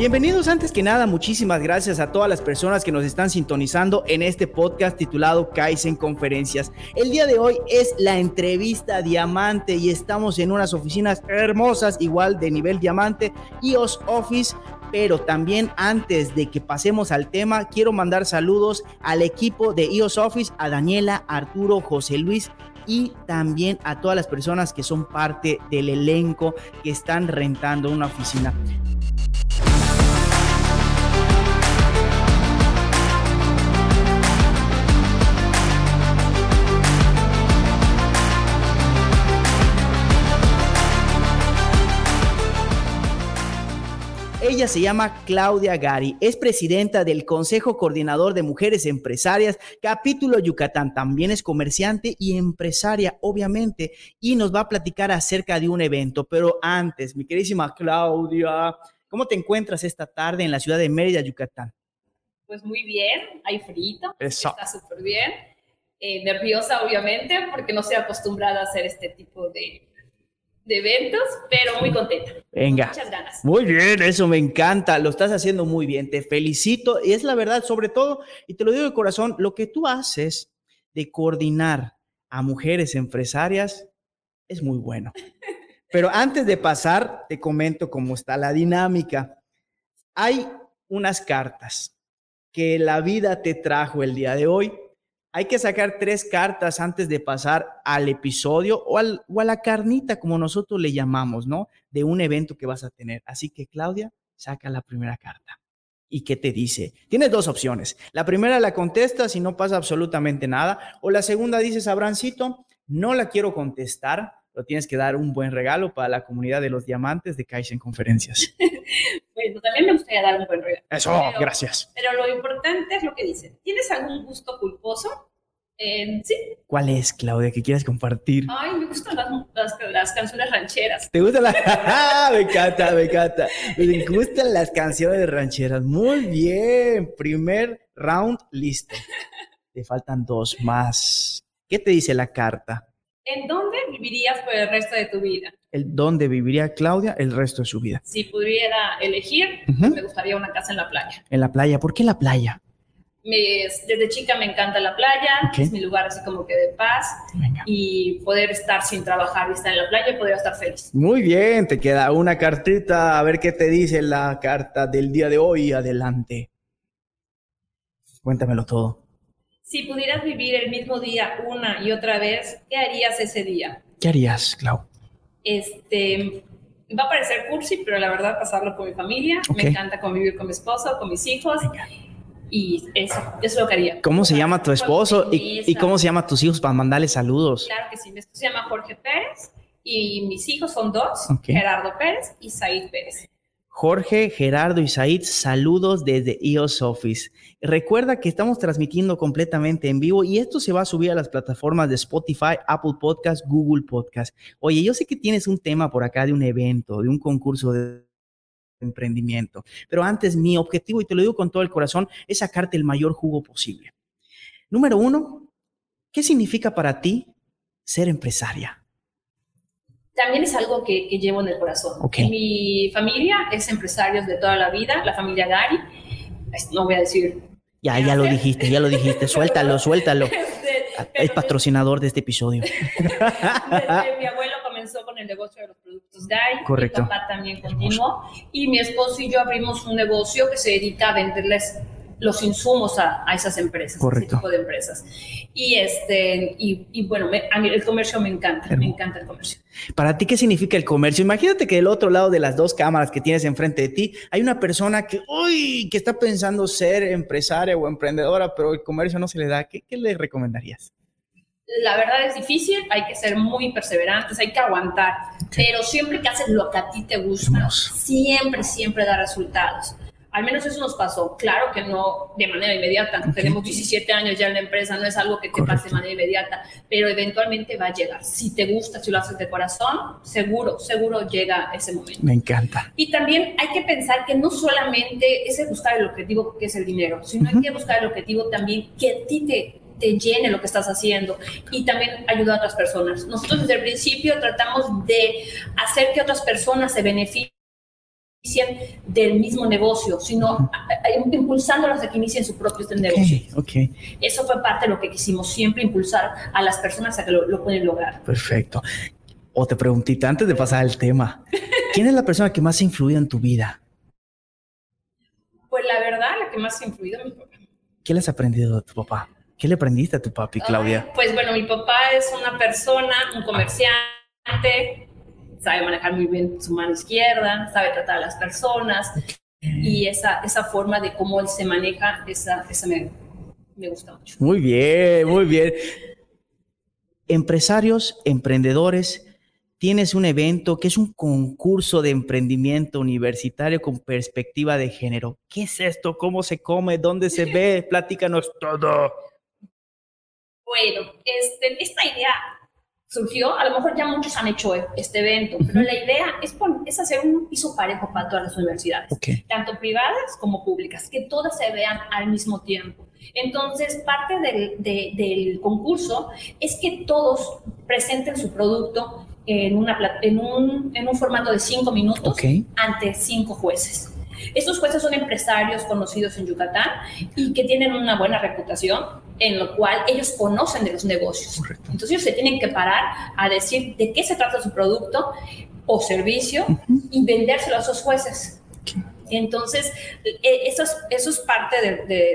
Bienvenidos antes que nada, muchísimas gracias a todas las personas que nos están sintonizando en este podcast titulado Kaizen Conferencias. El día de hoy es la entrevista diamante y estamos en unas oficinas hermosas, igual de nivel diamante, EOS Office. Pero también antes de que pasemos al tema, quiero mandar saludos al equipo de EOS Office, a Daniela, Arturo, José Luis y también a todas las personas que son parte del elenco que están rentando una oficina. Ella se llama Claudia Gari, es presidenta del Consejo Coordinador de Mujeres Empresarias, capítulo Yucatán. También es comerciante y empresaria, obviamente, y nos va a platicar acerca de un evento. Pero antes, mi queridísima Claudia, ¿cómo te encuentras esta tarde en la ciudad de Mérida, Yucatán? Pues muy bien, hay frito, está súper bien. Eh, nerviosa, obviamente, porque no estoy acostumbrada a hacer este tipo de de eventos, pero muy contenta. Venga. Muchas ganas. Muy bien, eso me encanta. Lo estás haciendo muy bien. Te felicito. Y es la verdad, sobre todo, y te lo digo de corazón, lo que tú haces de coordinar a mujeres empresarias es muy bueno. Pero antes de pasar, te comento cómo está la dinámica. Hay unas cartas que la vida te trajo el día de hoy hay que sacar tres cartas antes de pasar al episodio o, al, o a la carnita, como nosotros le llamamos, ¿no? De un evento que vas a tener. Así que, Claudia, saca la primera carta. ¿Y qué te dice? Tienes dos opciones. La primera la contestas y no pasa absolutamente nada. O la segunda dices, Abrancito, no la quiero contestar, pero tienes que dar un buen regalo para la comunidad de los diamantes de Kaizen Conferencias. también me gustaría dar un buen regalo. Eso, gracias. Pero lo importante es lo que dice. ¿Tienes algún gusto culposo? sí. ¿Cuál es, Claudia, que quieres compartir? Ay, me gustan las, las, canciones rancheras. ¿Te gustan las? me encanta, me encanta. Me gustan las canciones rancheras. Muy bien. Primer round, listo. Te faltan dos más. ¿Qué te dice la carta? ¿En dónde vivirías por el resto de tu vida? El dónde viviría Claudia el resto de su vida. Si pudiera elegir, me gustaría una casa en la playa. En la playa, ¿por qué la playa? desde chica me encanta la playa, es mi lugar así como que de paz y poder estar sin trabajar y estar en la playa, poder estar feliz. Muy bien, te queda una cartita, a ver qué te dice la carta del día de hoy, adelante. Cuéntamelo todo. Si pudieras vivir el mismo día una y otra vez, ¿qué harías ese día? ¿Qué harías, Clau? Este, va a parecer cursi, pero la verdad pasarlo con mi familia. Me encanta convivir con mi esposo, con mis hijos. Y eso, eso es lo que haría. ¿Cómo se llama tu esposo y, y, cómo se llama tus hijos para mandarle saludos? Claro que sí, mi esposo se llama Jorge Pérez y mis hijos son dos, Gerardo Pérez y Said Pérez. Jorge, Gerardo y Said, saludos desde EOS Office. Recuerda que estamos transmitiendo completamente en vivo y esto se va a subir a las plataformas de Spotify, Apple Podcast, Google Podcast. Oye, yo sé que tienes un tema por acá de un evento, de un concurso de emprendimiento, pero antes mi objetivo, y te lo digo con todo el corazón, es sacarte el mayor jugo posible. Número uno, ¿qué significa para ti ser empresaria? También es algo que, llevo en el corazón. Mi familia es empresarios de toda la vida, la familia Gary. No voy a decir. Ya, ya lo dijiste, ya lo dijiste. Suéltalo, suéltalo. es patrocinador de este episodio. Desde mi abuelo comenzó con el negocio de los productos Gary. Correcto. Mi papá también continuó. Y mi esposo y yo abrimos un negocio que se dedica a venderles los insumos a, esas empresas, Correcto. ese tipo de empresas. Y, este, y, bueno, a mí el comercio me encanta, me encanta el comercio. Para ti, ¿qué significa el comercio? Imagínate que del otro lado de las dos cámaras que tienes enfrente de ti hay una persona que, uy, que está pensando ser empresaria o emprendedora, pero el comercio no se le da. ¿Qué, qué le recomendarías? La verdad es difícil, hay que ser muy perseverantes, hay que aguantar, pero siempre que haces lo que a ti te gusta, siempre, siempre da resultados. Al menos eso nos pasó. Claro que no de manera inmediata. Tenemos 17 años ya en la empresa, no es algo que te pase de manera inmediata, pero eventualmente va a llegar. Si te gusta, si lo haces de corazón, seguro, seguro llega ese momento. Me encanta. Y también hay que pensar que no solamente es buscar el objetivo que es el dinero, sino hay que buscar el objetivo también que a ti te, te llene lo que estás haciendo y también ayudar a otras personas. Nosotros desde el principio tratamos de hacer que otras personas se beneficien del mismo negocio, sino impulsándolas a que inicien su propio negocio. Okay, Eso fue parte de lo que quisimos siempre, impulsar a las personas a que lo, lo pueden lograr. Perfecto. Otra preguntita antes de pasar al tema. ¿Quién es la persona que más ha influido en tu vida? Pues la verdad, la que más ha influido es mi papá. ¿Qué le has aprendido de tu papá? ¿Qué le aprendiste a tu papi, Claudia? pues bueno, mi papá es una persona, un comerciante, sabe manejar muy bien su mano izquierda, sabe tratar a las personas y esa, esa forma de cómo él se maneja, esa, esa me, me gusta mucho. Muy bien, muy bien. Empresarios, emprendedores, tienes un evento que es un concurso de emprendimiento universitario con perspectiva de género. ¿Qué es esto? ¿Cómo se come? ¿Dónde se ve? Platícanos todo. Bueno, este, esta idea surgió, a lo mejor ya muchos han hecho este evento, pero la idea es, es hacer un piso parejo para todas las universidades, tanto privadas como públicas, que todas se vean al mismo tiempo. Entonces, parte del, del concurso es que todos presenten su producto en, una, en, un, en un formato de cinco minutos ante cinco jueces. Estos jueces son empresarios conocidos en Yucatán y que tienen una buena reputación, en lo cual ellos conocen de los negocios. Entonces ellos se tienen que parar a decir de qué se trata su producto o servicio y vendérselo a esos jueces. Entonces, e, eso es, eso es parte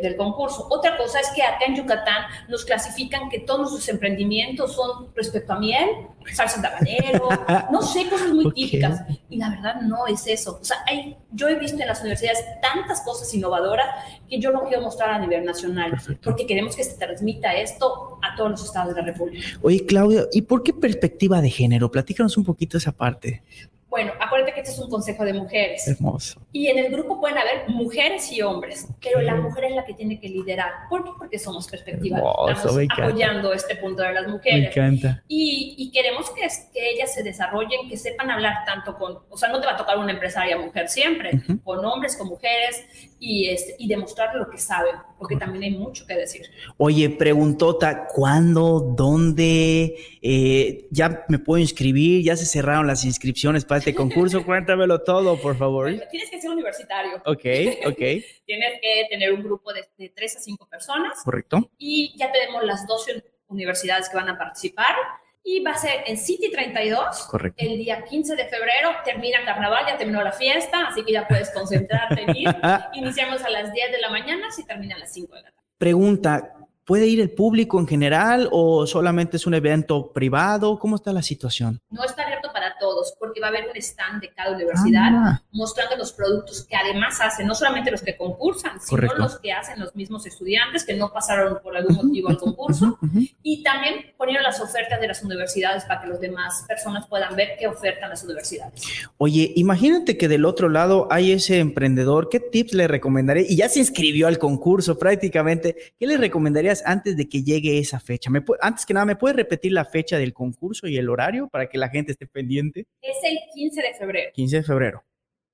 del concurso. Otra cosa es que acá en Yucatán nos clasifican que todos sus emprendimientos son respecto a miel, salsa de habanero, no sé, cosas muy típicas. Y la verdad no es eso. O sea, hay, yo he visto en las universidades tantas cosas innovadoras que yo lo quiero mostrar a nivel nacional, porque queremos que se transmita esto a todos los estados de la República. Oye, Claudia, ¿y por qué perspectiva de género? Platícanos un poquito esa parte. Bueno, acuérdate que este es un consejo de mujeres. Hermoso. Y en el grupo pueden haber mujeres y hombres, pero la mujer es la que tiene que liderar. ¿Por qué? Porque somos perspectivas. Estamos apoyando este punto de las mujeres. Me encanta. Y, y queremos que, que, ellas se desarrollen, que sepan hablar tanto con, o sea, no te va a tocar una empresaria mujer siempre, con hombres, con mujeres, y, este, y demostrar lo que saben, porque también hay mucho que decir. Oye, preguntota, ¿cuándo? ¿Dónde? Eh, ¿Ya me puedo inscribir? ¿Ya se cerraron las inscripciones para este concurso? Cuéntamelo todo, por favor. Tienes que ser universitario. Ok, ok. Tienes que tener un grupo de, de 3 a 5 personas. Correcto. Y ya tenemos las 12 universidades que van a participar y va a ser en City 32. Correcto. El día 15 de febrero termina carnaval, ya terminó la fiesta, así que ya puedes concentrarte en ir. Iniciamos a las 10 de la mañana, y termina a las 5 de la tarde. Pregunta, ¿Puede ir el público en general o solamente es un evento privado? ¿Cómo está la situación? No está abierto todos porque va a haber un stand de cada universidad ah, mostrando los productos que además hacen, no solamente los que concursan, sino los que hacen los mismos estudiantes que no pasaron por algún motivo al concurso y también poniendo las ofertas de las universidades para que las demás personas puedan ver qué ofertan las universidades. Oye, imagínate que del otro lado hay ese emprendedor, ¿qué tips le recomendaré? Y ya se inscribió al concurso prácticamente, ¿qué le recomendarías? antes de que llegue esa fecha? ¿Me antes que nada, ¿me puedes repetir la fecha del concurso y el horario para que la gente esté pendiente? Es el 15 de febrero. 15 de febrero.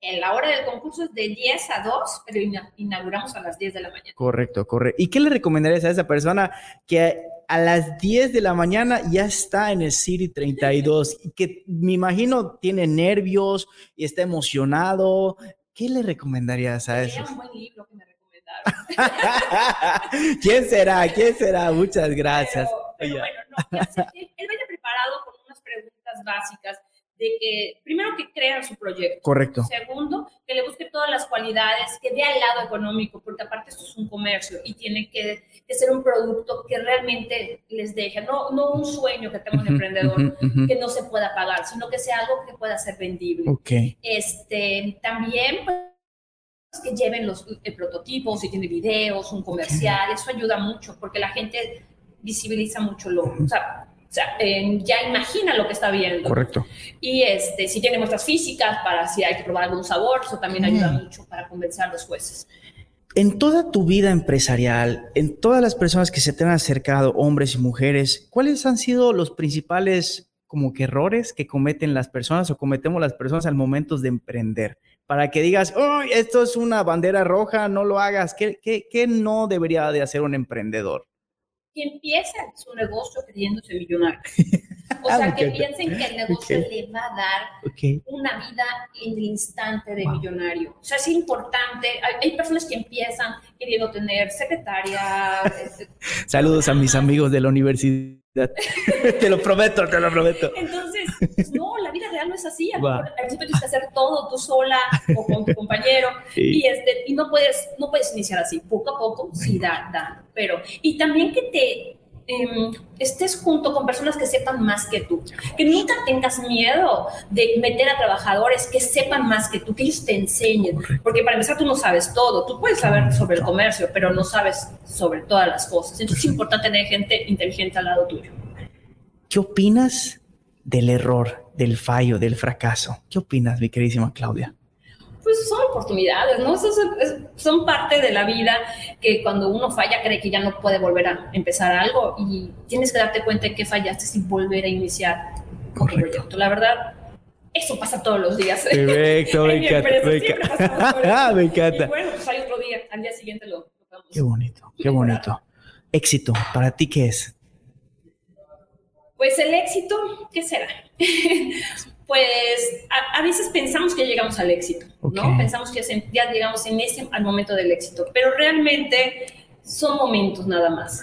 En la hora del concurso es de 10 a 2, pero inauguramos a las 10 de la mañana. Correcto, correcto. ¿Y qué le recomendarías a esa persona que a las 10 de la mañana ya está en el City 32 y que me imagino tiene nervios y está emocionado? ¿Qué le recomendarías a eso? un buen libro que me ¿Quién será? ¿Quién será? Muchas gracias. Pero, bueno, no, él, él vaya preparado con unas preguntas básicas de que, primero, que crea su proyecto. Correcto. Segundo, que le busque todas las cualidades, que vea el lado económico, porque aparte esto es un comercio y tiene que, ser un producto que realmente les deje, no, no un sueño que tenga un emprendedor que no se pueda pagar, sino que sea algo que pueda ser vendible. Ok. Este, también, pues, que lleven los prototipos, si tiene videos, un comercial, eso ayuda mucho porque la gente visibiliza mucho lo, o sea, ya imagina lo que está viendo. Correcto. Y este, si tiene muestras físicas para si hay que probar algún sabor, eso también ayuda mucho para convencer a los jueces. En toda tu vida empresarial, en todas las personas que se te han acercado, hombres y mujeres, ¿cuáles han sido los principales como que errores que cometen las personas o cometemos las personas al momento de emprender? para que digas, oh, esto es una bandera roja, no lo hagas. ¿Qué, qué, qué no debería de hacer un emprendedor? Que empiecen su negocio creyéndose millonario. O sea, que piensen que el negocio le va a dar una vida en el instante de millonario. O sea, es importante. Hay, personas que empiezan queriendo tener secretaria. Este, Saludos a mis amigos de la universidad. te lo prometo, te lo prometo. Entonces, pues, no, la vida real no es así. Al, principio tienes que hacer todo tú sola o con tu compañero y, este, y no, puedes, no puedes iniciar así. Poco a poco, sí, da, da. Pero, y también que te Em, estés junto con personas que sepan más que tú, que nunca tengas miedo de meter a trabajadores que sepan más que tú, que ellos te enseñen, porque para empezar tú no sabes todo, tú puedes saber sobre el comercio, pero no sabes sobre todas las cosas, entonces es importante tener gente inteligente al lado tuyo. ¿Qué opinas del error, del fallo, del fracaso? ¿Qué opinas, mi queridísima Claudia? pues son oportunidades, ¿no? son parte de la vida que cuando uno falla cree que ya no puede volver a empezar algo y tienes que darte cuenta de que fallaste sin volver a iniciar un proyecto. La verdad, eso pasa todos los días. Perfecto, me encanta. Me encanta. Y bueno, pues hay otro día, al día siguiente lo tocamos. Qué bonito, qué bonito. Éxito, ¿para ti qué es? Pues el éxito, ¿qué será? pues a, veces pensamos que llegamos al éxito, ¿no? Pensamos que ya llegamos en ese, al momento del éxito, pero realmente son momentos nada más.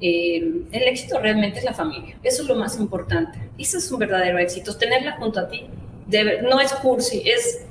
Eh, el éxito realmente es la familia, eso es lo más importante. Eso es un verdadero éxito, tenerla junto a ti. no es cursi, es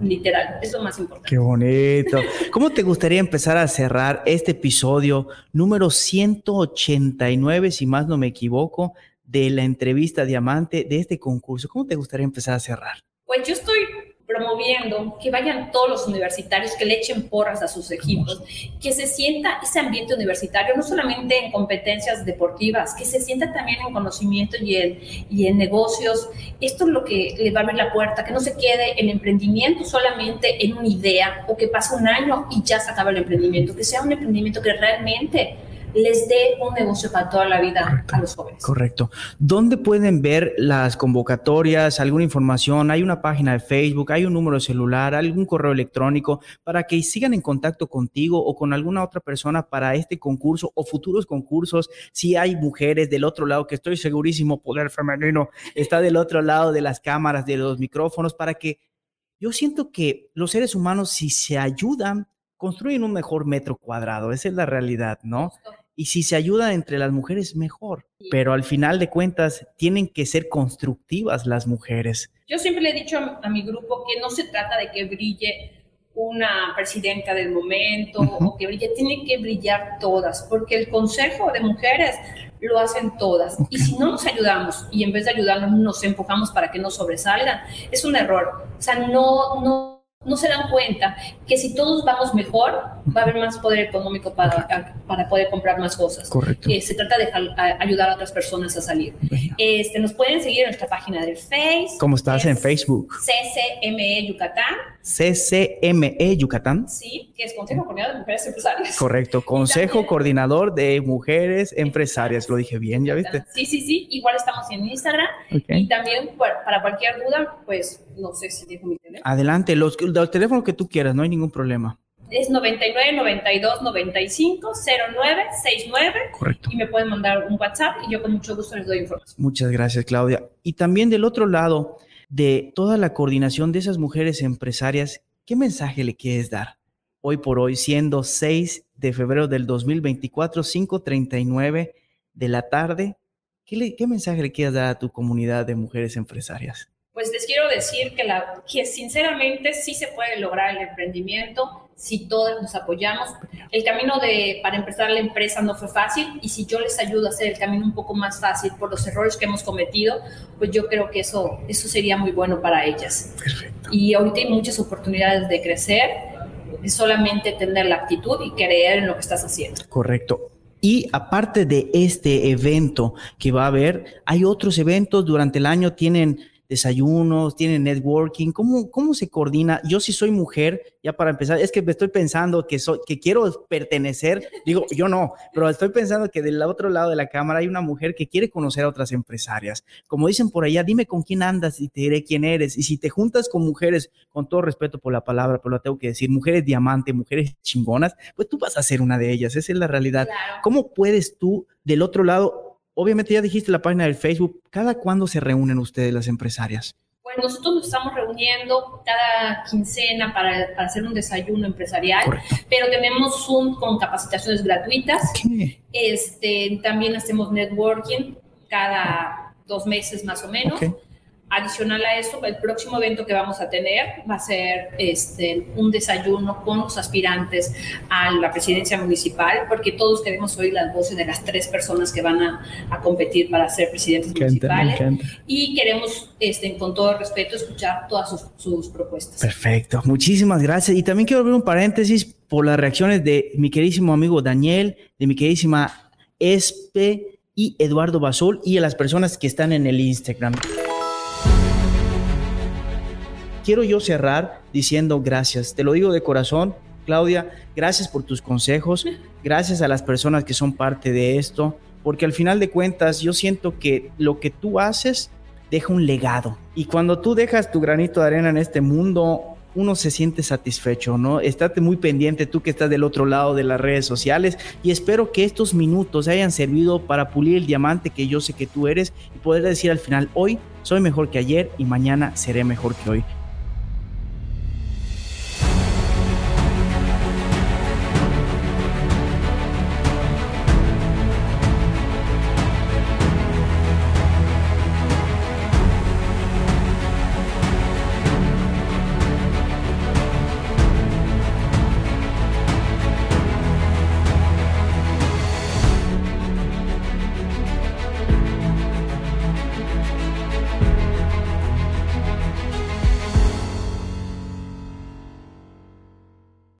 literal, es lo más importante. Qué bonito. ¿Cómo te gustaría empezar a cerrar este episodio número 189, si más no me equivoco, de la entrevista diamante de este concurso? ¿Cómo te gustaría empezar a cerrar? Pues yo estoy promoviendo que vayan todos los universitarios, que le echen porras a sus equipos, que se sienta ese ambiente universitario, no solamente en competencias deportivas, que se sienta también en conocimiento y en, y en negocios. Esto es lo que le va a abrir la puerta, que no se quede el emprendimiento solamente en una idea o que pase un año y ya se acaba el emprendimiento, que sea un emprendimiento que realmente les dé un negocio para toda la vida a los jóvenes. Correcto. ¿Dónde pueden ver las convocatorias, alguna información? ¿Hay una página de Facebook? ¿Hay un número de celular? ¿Algún correo electrónico para que sigan en contacto contigo o con alguna otra persona para este concurso o futuros concursos? Si hay mujeres del otro lado, que estoy segurísimo, poder femenino está del otro lado de las cámaras, de los micrófonos, para que yo siento que los seres humanos, si se ayudan, construyen un mejor metro cuadrado. Esa es la realidad, ¿no? Y si se ayuda entre las mujeres, mejor. Pero al final de cuentas, tienen que ser constructivas las mujeres. Yo siempre le he dicho a, mi grupo que no se trata de que brille una presidenta del momento o que brille, tienen que brillar todas, porque el Consejo de Mujeres lo hacen todas. Y si no nos ayudamos y en vez de ayudarnos nos empujamos para que no sobresalgan, es un error. O sea, no, no no se dan cuenta que si todos vamos mejor, va a haber más poder económico para, para poder comprar más cosas. Correcto. Eh, se trata de ayudar a otras personas a salir. Este, nos pueden seguir en nuestra página de Facebook. ¿Cómo estás en Facebook? CCME Yucatán. CCME Yucatán. Sí, que es Consejo Coordinador de Mujeres Empresarias. Correcto, Consejo Coordinador de Mujeres Empresarias. Lo dije bien, ¿ya viste? Sí, sí, sí. Igual estamos en Instagram. Y también para cualquier duda, pues no sé si dejo mi teléfono. Adelante, los, los teléfonos que tú quieras, no hay ningún problema es 99 92 95 09 69. Correcto. Y me pueden mandar un WhatsApp y yo con mucho gusto les doy información. Muchas gracias, Claudia. Y también del otro lado, de toda la coordinación de esas mujeres empresarias, ¿qué mensaje le quieres dar? Hoy por hoy, siendo 6 de febrero del 2024, 5.39 de la tarde, ¿qué, ¿qué mensaje le quieres dar a tu comunidad de mujeres empresarias? Pues les quiero decir que, la, que sinceramente sí se puede lograr el emprendimiento si todos nos apoyamos. El camino de, para empezar la empresa no fue fácil y si yo les ayudo a hacer el camino un poco más fácil por los errores que hemos cometido, pues yo creo que eso, eso sería muy bueno para ellas. Perfecto. Y ahorita hay muchas oportunidades de crecer, es solamente tener la actitud y creer en lo que estás haciendo. Correcto. Y aparte de este evento que va a haber, hay otros eventos durante el año, tienen desayunos, tienen networking, ¿cómo, cómo se coordina? Yo sí soy mujer, ya para empezar, es que me estoy pensando que, soy, que quiero pertenecer, digo, yo no, pero estoy pensando que del otro lado de la cámara hay una mujer que quiere conocer a otras empresarias. Como dicen por allá, dime con quién andas y te diré quién eres. Y si te juntas con mujeres, con todo respeto por la palabra, pero lo tengo que decir, mujeres diamante, mujeres chingonas, pues tú vas a ser una de ellas, esa es la realidad. ¿Cómo puedes tú del otro lado obviamente ya dijiste la página del Facebook, ¿cada cuándo se reúnen ustedes las empresarias? Pues nosotros nos estamos reuniendo cada quincena para, hacer un desayuno empresarial, pero tenemos Zoom con capacitaciones gratuitas. Este, también hacemos networking cada dos meses más o menos. Adicional a eso, el próximo evento que vamos a tener va a ser este, un desayuno con los aspirantes a la presidencia municipal, porque todos queremos oír las voces de las tres personas que van a, a competir para ser presidentes municipales. Y queremos, este, con todo respeto, escuchar todas sus, sus propuestas. Perfecto, muchísimas gracias. Y también quiero abrir un paréntesis por las reacciones de mi queridísimo amigo Daniel, de mi queridísima Espe y Eduardo Basol y a las personas que están en el Instagram quiero yo cerrar diciendo gracias. Te lo digo de corazón, Claudia, gracias por tus consejos, gracias a las personas que son parte de esto, porque al final de cuentas yo siento que lo que tú haces deja un legado. Y cuando tú dejas tu granito de arena en este mundo, uno se siente satisfecho, ¿no? Estate muy pendiente tú que estás del otro lado de las redes sociales y espero que estos minutos hayan servido para pulir el diamante que yo sé que tú eres y poder decir al final, hoy soy mejor que ayer y mañana seré mejor que hoy.